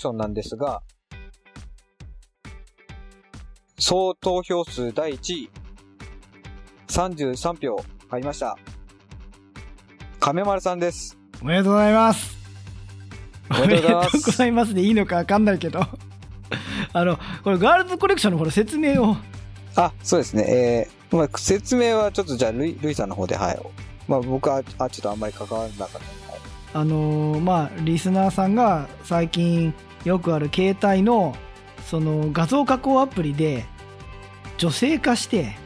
クションなんですが、総投票数第1位、33票入りました。亀丸さんです。おめでとうございます。おめでとうございますでいいいのかわかんないけど。あの、これガールズコレクションのこれ説明を。あ、そうですね。えー、まあ、説明はちょっとじゃあ、ルイルイさんの方で、はい。まあ、僕は、あ、ちょっとあんまり関わらなかった。はいあのーまあ、リスナーさんが最近よくある携帯の、その画像加工アプリで女性化して、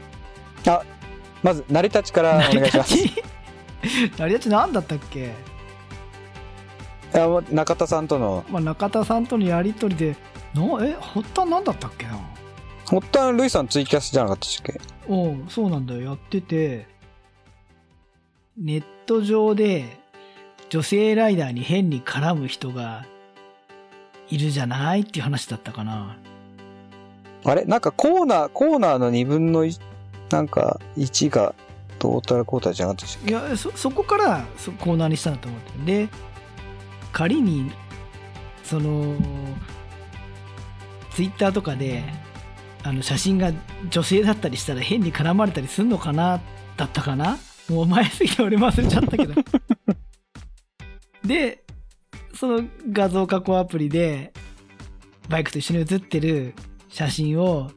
まず、成り立ちからお願いします。い成り立ち？成り立ち何だったっけ、中田さんとの、まあ、中田さんとのやりとりで、なえ、発端何だったっけな？発端ルイさんツイキャスじゃなかったっけ？おうそうなんだよ。やってて、ネット上で女性ライダーに変に絡む人がいるじゃないっていう話だったかな。あれ？なんかコーナー、コーナーの2分の1、なんか1がトータルコーターじゃなかったでしいや、そ、そこからそコーナーにしたんだと思ってる。で、仮に、その、ツイッターとかで、あの、写真が女性だったりしたら変に絡まれたりするのかなだったかな？もう前すぎて俺も忘れちゃったけど。で、その画像加工アプリで、バイクと一緒に写ってる写真を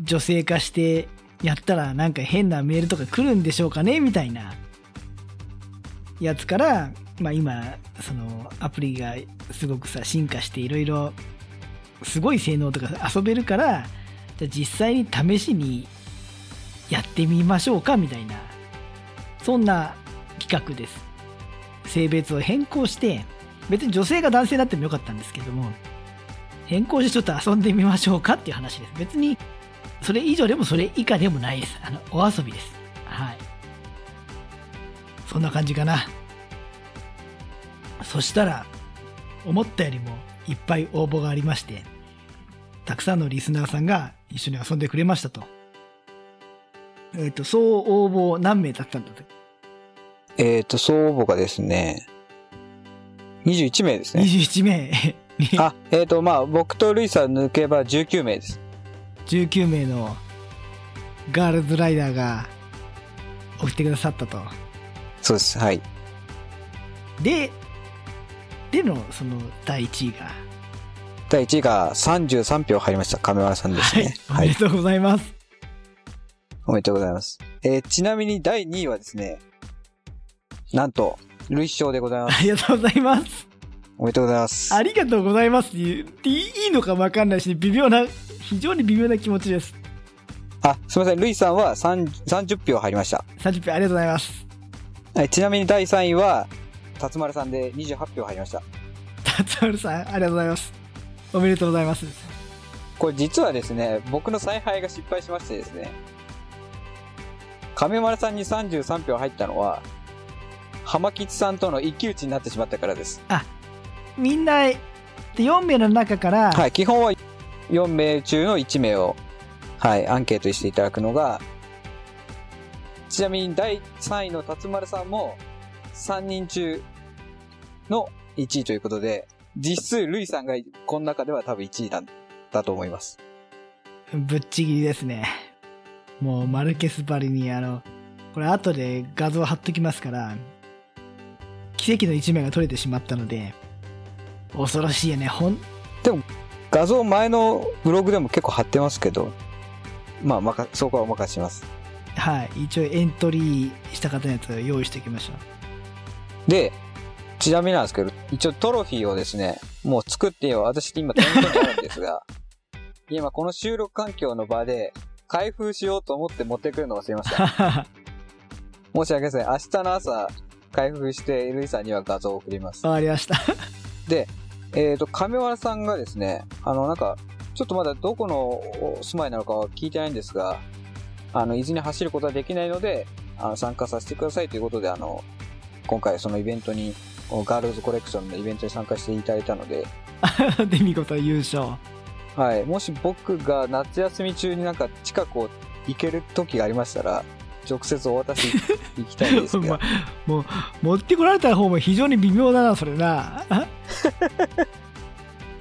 女性化してやったらなんか変なメールとか来るんでしょうかね？みたいなやつから、まあ今、そのアプリがすごくさ、進化していろいろすごい性能とか遊べるから、じゃ実際に試しにやってみましょうか？みたいな、そんな企画です。性別を変更して、別に女性が男性になってもよかったんですけども、変更してちょっと遊んでみましょうかっていう話です。別に、それ以上でもそれ以下でもないです。あの、お遊びです。はい。そんな感じかな。そしたら、思ったよりもいっぱい応募がありまして、たくさんのリスナーさんが一緒に遊んでくれましたと。えっ、と、総応募何名だったんだったっけ？えっ、と、総応募がですね、21名ですけね。21名に あ、えっ、と、まあ、僕とルイさん抜けば19名です。19名のガールズライダーが送ってくださったと。そうです。はい。で、でのその第1位が。第1位が33票入りました。亀原さんですね。はい。おめでとうございます。おめでとうございます。えーちなみに第2位はですね、なんと、ルイ師匠でございます。ありがとうございます。おめでとうございます。ありがとうございますって言っていいのかわかんないし、微妙な、非常に微妙な気持ちです。あ、すみません。ルイさんは3 30票入りました。30分ありがとうございます。はいちなみに第3位は、辰丸さんで28票入りました。達丸さん、ありがとうございます。おめでとうございます。これ実はですね、僕の采配が失敗しましてですね、亀丸さんに33票入ったのは、浜吉さんとの一騎打ちになってしまったからです。みんな、4名の中から、はい、基本は4名中の1名を、はい、アンケートにしていただくのが、ちなみに第3位の辰丸さんも3人中の1位ということで、実数、ルイさんがこの中では多分1位なんだと思います。ぶっちぎりですね。もう、マルケスバリに、あの、これ後で画像貼っときますから、奇跡の一名が取れてしまったので、恐ろしいよね。ほん、画像前のブログでも結構貼ってますけど、まあ、まか、そこはお任せします。はい。一応エントリーした方のやつを用意しておきました。で、ちなみになんですけど、一応トロフィーをですね、もう作ってよ、私今手元にあるんですが、今この収録環境の場で、開封しようと思って持ってくるの忘れました。申し訳ありません。明日の朝、開封して、ルイさんには画像を送ります。わかりました。で、えっ、と、亀原さんがですね、あの、なんか、ちょっとまだどこのお住まいなのかは聞いてないんですが、あの、伊豆に走ることはできないので、あの参加させてくださいということで、あの、今回そのイベントに、ガールズコレクションのイベントに参加していただいたので、で、見事優勝。はい、もし僕が夏休み中になんか近くを行ける時がありましたら、直接お渡し行きたいんですけど ま、もう、持ってこられた方も非常に微妙だな、それな。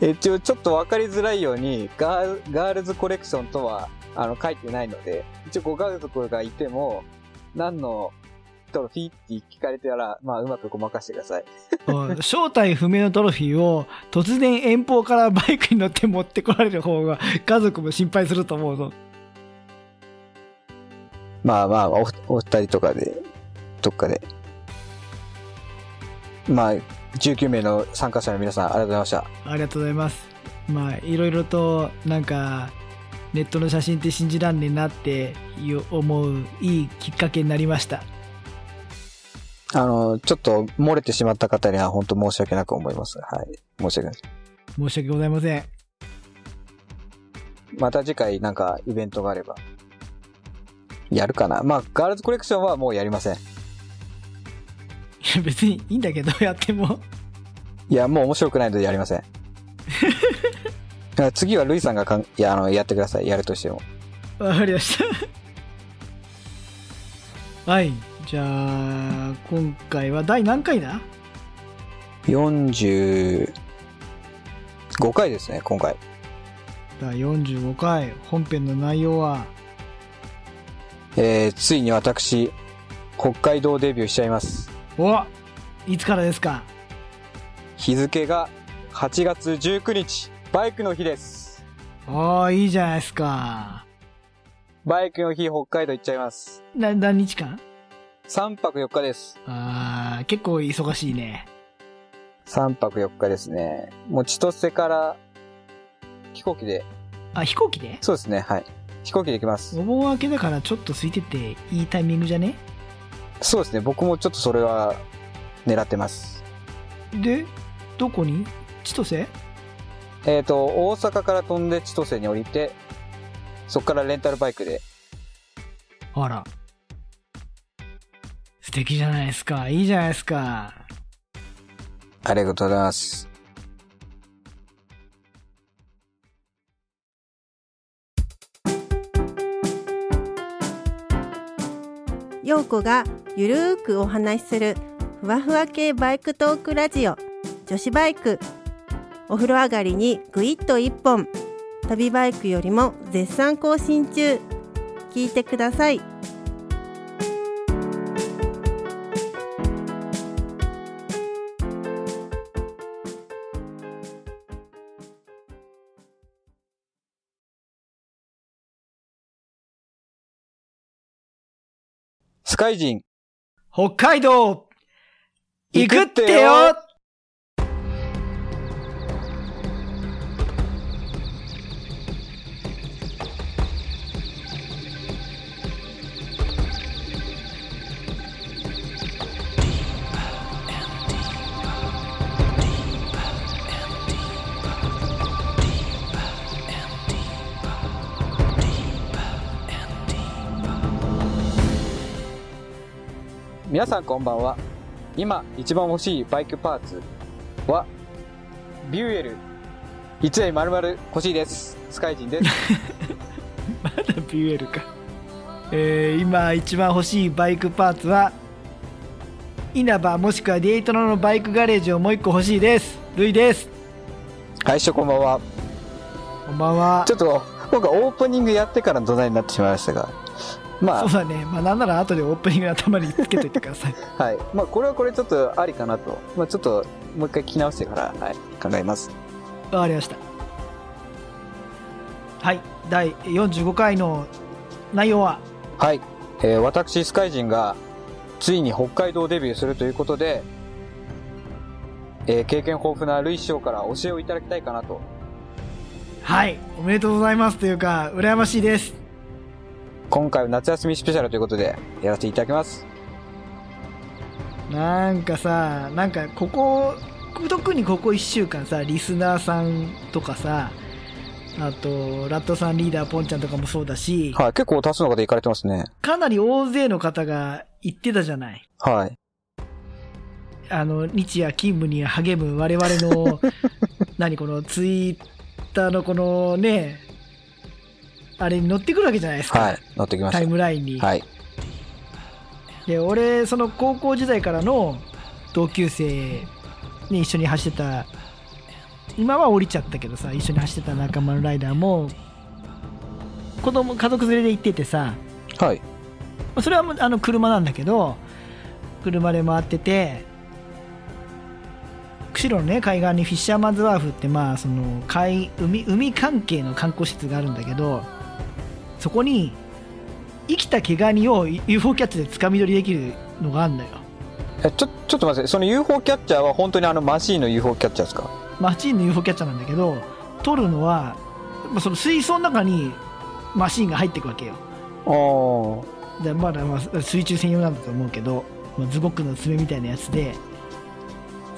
一応ちょっと分かりづらいようにガールズコレクションとはあの書いてないので、一応ご家族がいても、何のトロフィーって聞かれたら、まあうまくごまかしてください。う ん正体不明のトロフィーを突然遠方からバイクに乗って持ってこられる方が家族も心配すると思うぞ。まあまあ、おお二人とかで、どっかで。まあ、19名の参加者の皆さん、ありがとうございました。ありがとうございます。まあ、いろいろと、なんか、ネットの写真って信じらんねえなっていう思ういいきっかけになりました。あの、ちょっと漏れてしまった方には本当申し訳なく思います。はい。申し訳ない。申し訳ございません。いまた次回なんかイベントがあれば。やるかなまあ、ガールズコレクションはもうやりません。や、別にいいんだけど、やっても。いや、もう面白くないのでやりません。次はルイさんがかんいやあのやってください。やるとしても。わかりました。はい。じゃあ、今回は第何回だ？45回ですね、今回。第45回。本編の内容は、えー、ついに私、北海道デビューしちゃいます。おいつからですか？日付が8月19日、バイクの日です。ああ、いいじゃないですか。バイクの日、北海道行っちゃいます。な、何日間？3泊4日です。ああ、結構忙しいね。3泊4日ですね。もう千歳から飛行機で、あ、飛行機で？そうですね、はい。飛行機で行きます。お盆明けだからちょっと空いてていいタイミングじゃね？そうですね、僕もちょっとそれは狙ってます。で、どこに？千歳？えっ、と、大阪から飛んで千歳に降りて、そこからレンタルバイクで、あら。素敵じゃないですか。いいじゃないですか。ありがとうございます。陽子がゆるーくお話しするふわふわ系バイクトークラジオ。女子バイク。お風呂上がりにぐいっと一本。旅バイクよりも絶賛更新中。聞いてください。スカイジン、北海道。行くってよ皆さんこんばんは。今一番欲しいバイクパーツは、ビューエル。1台丸々欲しいです。スカイジンです。まだビュエルか。えー、今一番欲しいバイクパーツは、稲葉もしくはデイトナのバイクガレージをもう一個欲しいです。ルイです。はい、師匠こんばんは。こんばんはち。ょっと、僕はオープニングやってからの土台になってしまいましたが。まそうだね。まあなんなら後でオープニングの頭につけといてください。あ、はい。まあ、これはこれちょっとありかなと。まあ、ちょっと、もう一回聞き直してから、はい、考えます。わかりました。はい。第45回の内容は、はい。えー私、スカイジンが、ついに北海道デビューするということで、えー経験豊富なルイ師匠から教えをいただきたいかなと。はい。おめでとうございますというか、羨ましいです。今回は夏休みスペシャルということで、やらせていただきます。なんかさ、なんかここ、特にここ1週間さ、リスナーさんとかさ、あと、ラットさんリーダーポンちゃんとかもそうだし、はい。結構多数の方行かれてますね。かなり大勢の方が言ってたじゃない？はい。あの、日夜勤務に励む我々の、何このツイッターのこのね、あれに乗ってくるわけじゃないですか。はい。乗ってきまタイしムラインに。た。はい。で、俺、その高校時代からの同級生に一緒に走ってた今は降りちゃったけどさ一緒に走ってた仲間のライダーも子供家族連れで行っててさはい。それはあの車なんだけど車で回ってて釧路のね海岸にフィッシャーマンズワーフってまあその海海海関係の観光施設があるんだけどそこに生きた毛ガニを UFO キャッチでつかみ取りできるのがあるのよ。え、ちょ、ちょっと待って、その UFO キャッチャーは本当にあのマシーンの UFO キャッチャーですか？マシーンの UFO キャッチャーなんだけど取るのはまあその水槽の中にマシーンが入っていくわけよ。あでまだまあ水中専用なんだと思うけど、まあ、ズゴックの爪みたいなやつで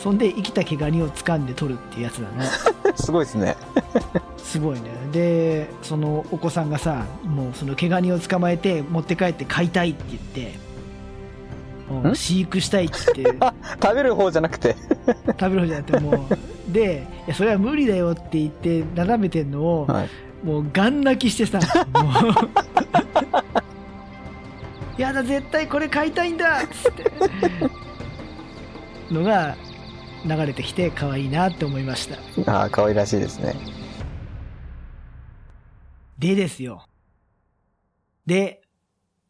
そんで生きた毛ガニを掴んで取るっていうやつだねあ。すごいですね。すごいねでそのお子さんがさもうその毛ガニを捕まえて持って帰って飼いたいって言って飼育したいって 食べる方じゃなくて。食べる方じゃなくてもうでいやそれは無理だよって言って眺めてんのを、はい。もうガン泣きしてさやだ絶対これ買いたいんだっつってのが流れてきて可愛いなって思いましたああ、可愛らしいですね。でですよで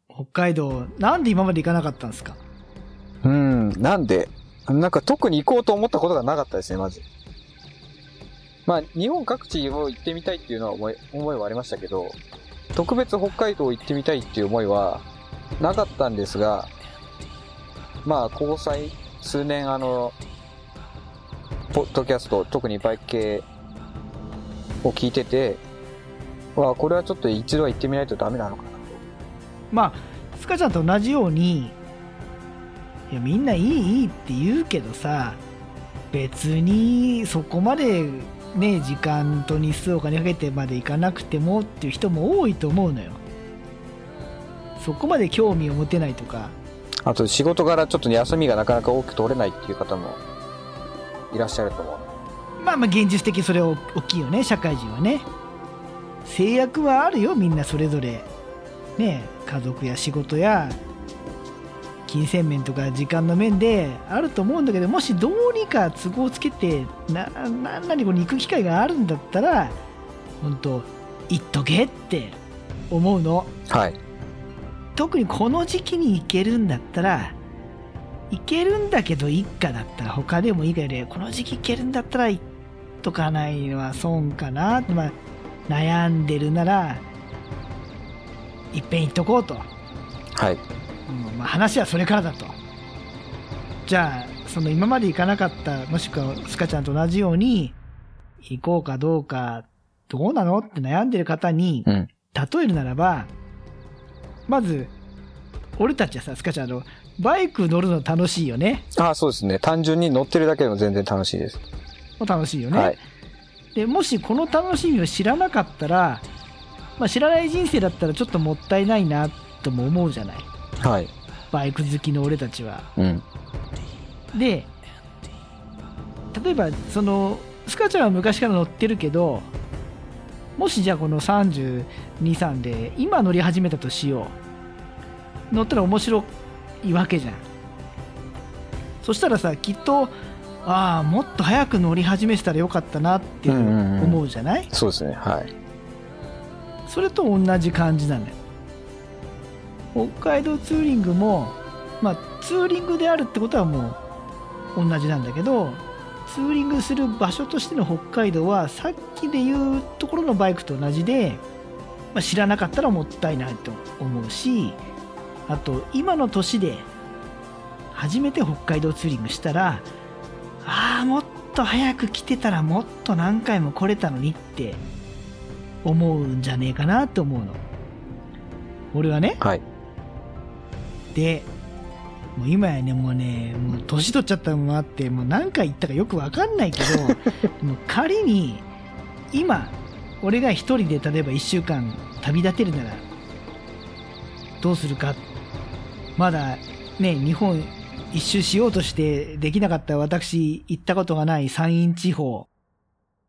北海道なんで今まで行かなかったんですか？うん、なんで、なんか特に行こうと思ったことがなかったですね、まず。まあ、日本各地を行ってみたいっていうのは思い、思いはありましたけど、特別北海道行ってみたいっていう思いはなかったんですが、まあ、交際、数年あの、ポッドキャスト、特にバイク系を聞いてて、わあ、これはちょっと一度は行ってみないとダメなのかな。まあスカちゃんと同じようにいやみんないいいいって言うけどさ別にそこまでね時間と日数お金かけてまで行かなくてもっていう人も多いと思うのよそこまで興味を持てないとかあと仕事柄ちょっと休みがなかなか多く取れないっていう方もいらっしゃると思う。まあまあ現実的にそれは大きいよね社会人はね制約はあるよみんなそれぞれね家族や仕事や金銭面とか時間の面であると思うんだけどもしどうにか都合つけてななんなにこに行く機会があるんだったら本当行っとけって思うのはい。特にこの時期に行けるんだったら行けるんだけど一家だったら他でもいいけどこの時期行けるんだったら行っとかないのは損かなって、まあ、悩んでるならいっぺん行っとこうと、はい。うんまあ、話はそれからだとじゃあその今まで行かなかったもしくはスカちゃんと同じように行こうかどうかどうなのって悩んでる方に、うん。例えるならば、まず、俺たちはさ、スカちゃん、あの、バイク乗るの楽しいよね。ああ、そうですね。単純に乗ってるだけでも全然楽しいです。楽しいよね。はい。で、もしこの楽しみを知らなかったら、まあ、知らない人生だったらちょっともったいないなとも思うじゃない。はい。バイク好きの俺たちは。うん。で、例えば、その、スカちゃんは昔から乗ってるけど、もしじゃあこの32、3で今乗り始めたとしよう。乗ったら面白いわけじゃん。そしたらさ、きっと、ああ、もっと早く乗り始めてたらよかったなってうんうんうん思うじゃない、そうですね。はい。それと同じ感じなのよ。北海道ツーリングも、まあ、ツーリングであるってことはもう同じなんだけど、ツーリングする場所としての北海道は、さっきで言うところのバイクと同じで、まあ、知らなかったらもったいないと思うし、あと、今の年で初めて北海道ツーリングしたら、ああ、もっと早く来てたらもっと何回も来れたのにって思うんじゃねえかなと思うの。俺はね。はい。で、もう今やね、もうね、もう年取っちゃったのもあって、もう何回言ったかよくわかんないけど、もう仮に、今、俺が一人で例えば一週間旅立てるなら、どうするか。まだね、日本一周しようとしてできなかった私、行ったことがない山陰地方、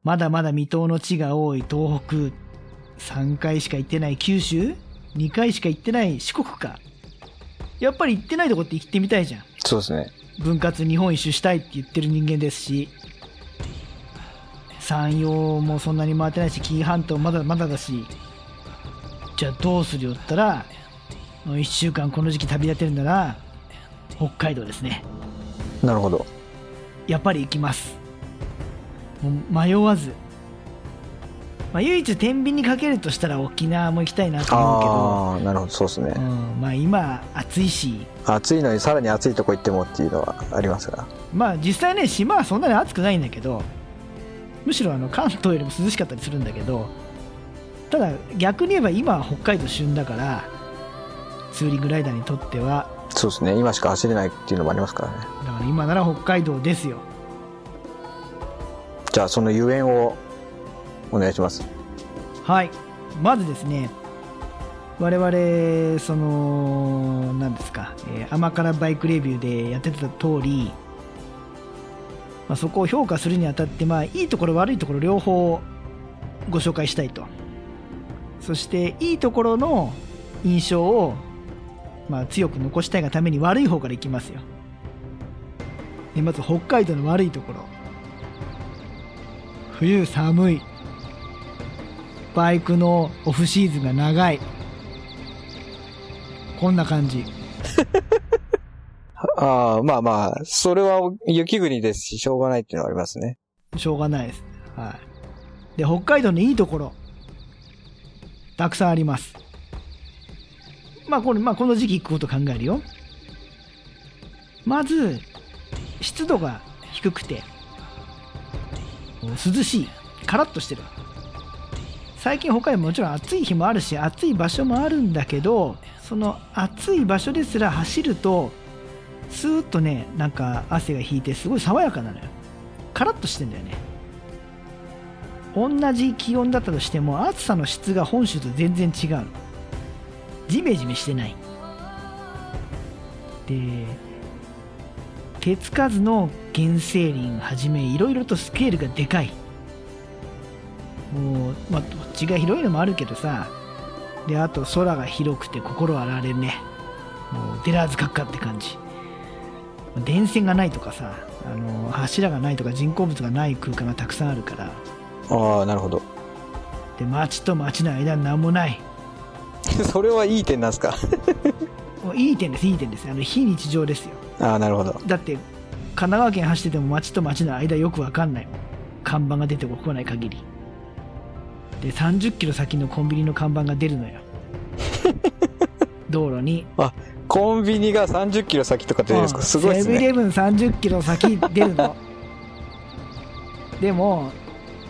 まだまだ未踏の地が多い東北、3回しか行ってない九州 ?2 回しか行ってない四国か。やっぱり行ってないとこって行ってみたいじゃん。そうですね。分割日本一周したいって言ってる人間ですし。山陽もそんなに回ってないし、紀伊半島まだまだだし、じゃあどうするよったら、もう1週間この時期旅立てるなら、北海道ですね。なるほど。やっぱり行きます。迷わず。まあ、唯一天秤にかけるとしたら沖縄も行きたいなと思うけど、ああ、なるほど、そうですね。うん、まあ今暑いし、暑いのにさらに暑いとこ行ってもっていうのはありますが。まあ実際ね、島はそんなに暑くないんだけど、むしろあの関東よりも涼しかったりするんだけど、ただ逆に言えば今は北海道旬だから、ツーリングライダーにとっては、そうですね。今しか走れないっていうのもありますからね。だから今なら北海道ですよ。じゃあそのゆえんをお願いします。はい。まずですね、我々、その、何ですか、えー甘辛バイクレビューでやってた通り、まあ、そこを評価するにあたって、まあ、いいところ悪いところ両方ご紹介したいと。そして、いいところの印象を、まあ、強く残したいがために悪い方からいきますよ。でまず、北海道の悪いところ。冬寒い。バイクのオフシーズンが長い。こんな感じ。ああ、まあまあ、それは雪国ですし、しょうがないっていうのはありますね。しょうがないです。はい。で、北海道のいいところ、たくさんあります。まあ、これ、まあ、この時期行くこと考えるよ。まず、湿度が低くて、涼しい。カラッとしてる。最近北海道もちろん暑い日もあるし、暑い場所もあるんだけど、その暑い場所ですら走ると、スーッとね、なんか汗が引いて、すごい爽やかなのよ。カラッとしてんだよね。同じ気温だったとしても、暑さの質が本州と全然違うの。ジメジメしてない。で、手つかずの原生林はじめ、いろいろとスケールがでかい。もう、まあ、土地が広いのもあるけどさ、で、あと空が広くて心洗われるね。もう、デラーズ閣下って感じ。電線がないとかさ、あの、柱がないとか人工物がない空間がたくさんあるから、ああ、なるほど。で、街と街の間に何もない。それはいい点なんですか？いい点です、いい点です。あの、非日常ですよ。ああ、なるほど。だって、神奈川県走ってても街と街の間よくわかんない。看板が出てこない限り。で、30キロ先のコンビニの看板が出るのよ。道路に。コンビニが30キロ先とかってですか？すごいですね。セブンイレブン30キロ先出るの。でも、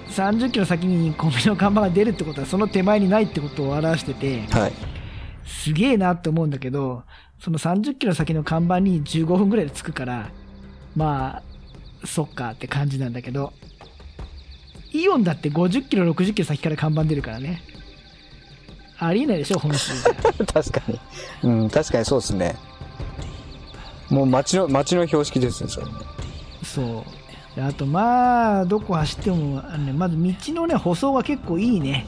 30キロ先にコンビニの看板が出るってことは、その手前にないってことを表してて、はい。すげえなって思うんだけど、その30キロ先の看板に15分ぐらいで着くから、まあ、そっかって感じなんだけど、イオンだって50キロ、60キロ先から看板出るからね。ありえないでしょ、本州じゃ。確かに。うん、確かにそうですね。もう街の、街の標識ですね、それね。そう。であと、まあ、どこ走っても、あのね、まず道のね、舗装が結構いいね。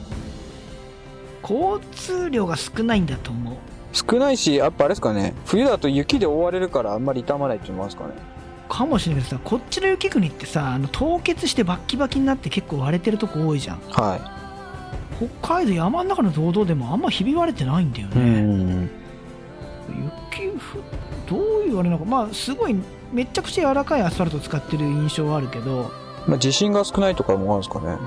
交通量が少ないんだと思う。少ないし、やっぱあれですかね。冬だと雪で覆われるからあんまり傷まないっていうのもあるんですかね。かもしれないけどさ、こっちの雪国ってさ、あの凍結してバッキバキになって結構割れてるとこ多いじゃん。は北海道山の中の道道でもあんまひび割れてないんだよい。うね。ん。雪ふ、どういうあれなのか、まあ、すごい、めちゃくちゃ柔らかいアスファルト使ってる印象はあるけど、まあ地震が少ないとかもあるんですかね。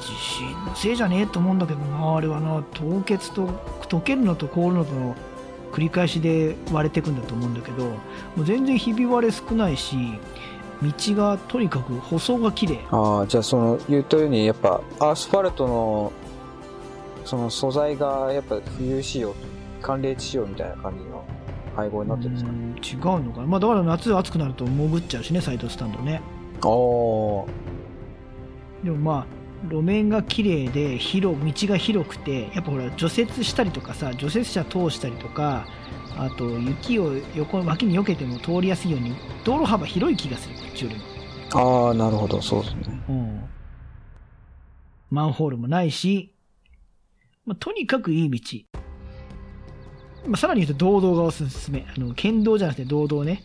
地震のせいじゃねえと思うんだけどな、あれはな、凍結と、溶けるのと凍るのとの繰り返しで割れていくんだと思うんだけど、もう全然ひび割れ少ないし、道がとにかく舗装が綺麗。ああ、じゃあその、言ったように、やっぱ、アスファルトの、その素材が、やっぱ冬仕様、寒冷地仕様みたいな感じの配合になってるんですか？ね。うん違うのかな、まあ、だから夏暑くなると潜っちゃうしねサイドスタンドね。ああ、でもまあ路面が綺麗で広道が広くてやっぱほら除雪したりとかさ除雪車通したりとかあと雪を横脇に避けても通りやすいように道路幅広い気がするこっちよりも、ああ、なるほど、そうですね。うん、マンホールもないし、まあ、とにかくいい道、まあ、さらに言うと道道がおすすめあの県道じゃなくて道道ね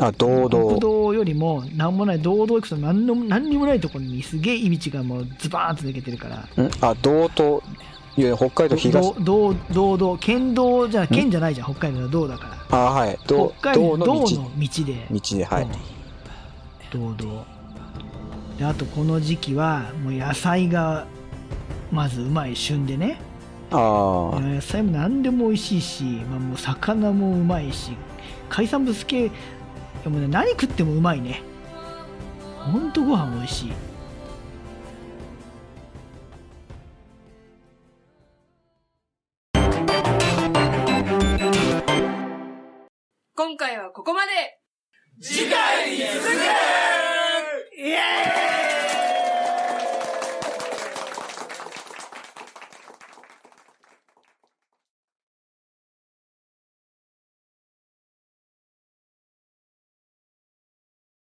あ、堂国々。道よりもなんもない、道道行くと何の何にもないところにすげえいびちがもうズバーンと抜けてるから。ん？あ、道と、いや、北海道東。道、道、道道、県道じゃ、県じゃないじゃん、北海道の道だから。あ、はい。道、北海道の道道の道。で。道で、はい。うん堂々であとこの時期はもう野菜がまずうまい旬でねあ野菜も何でも美味しいし、まあ、もう魚もうまいし海産物系いやもうね何食ってもうまいね。ほんとご飯美味しい。今回はここまで。次回に続け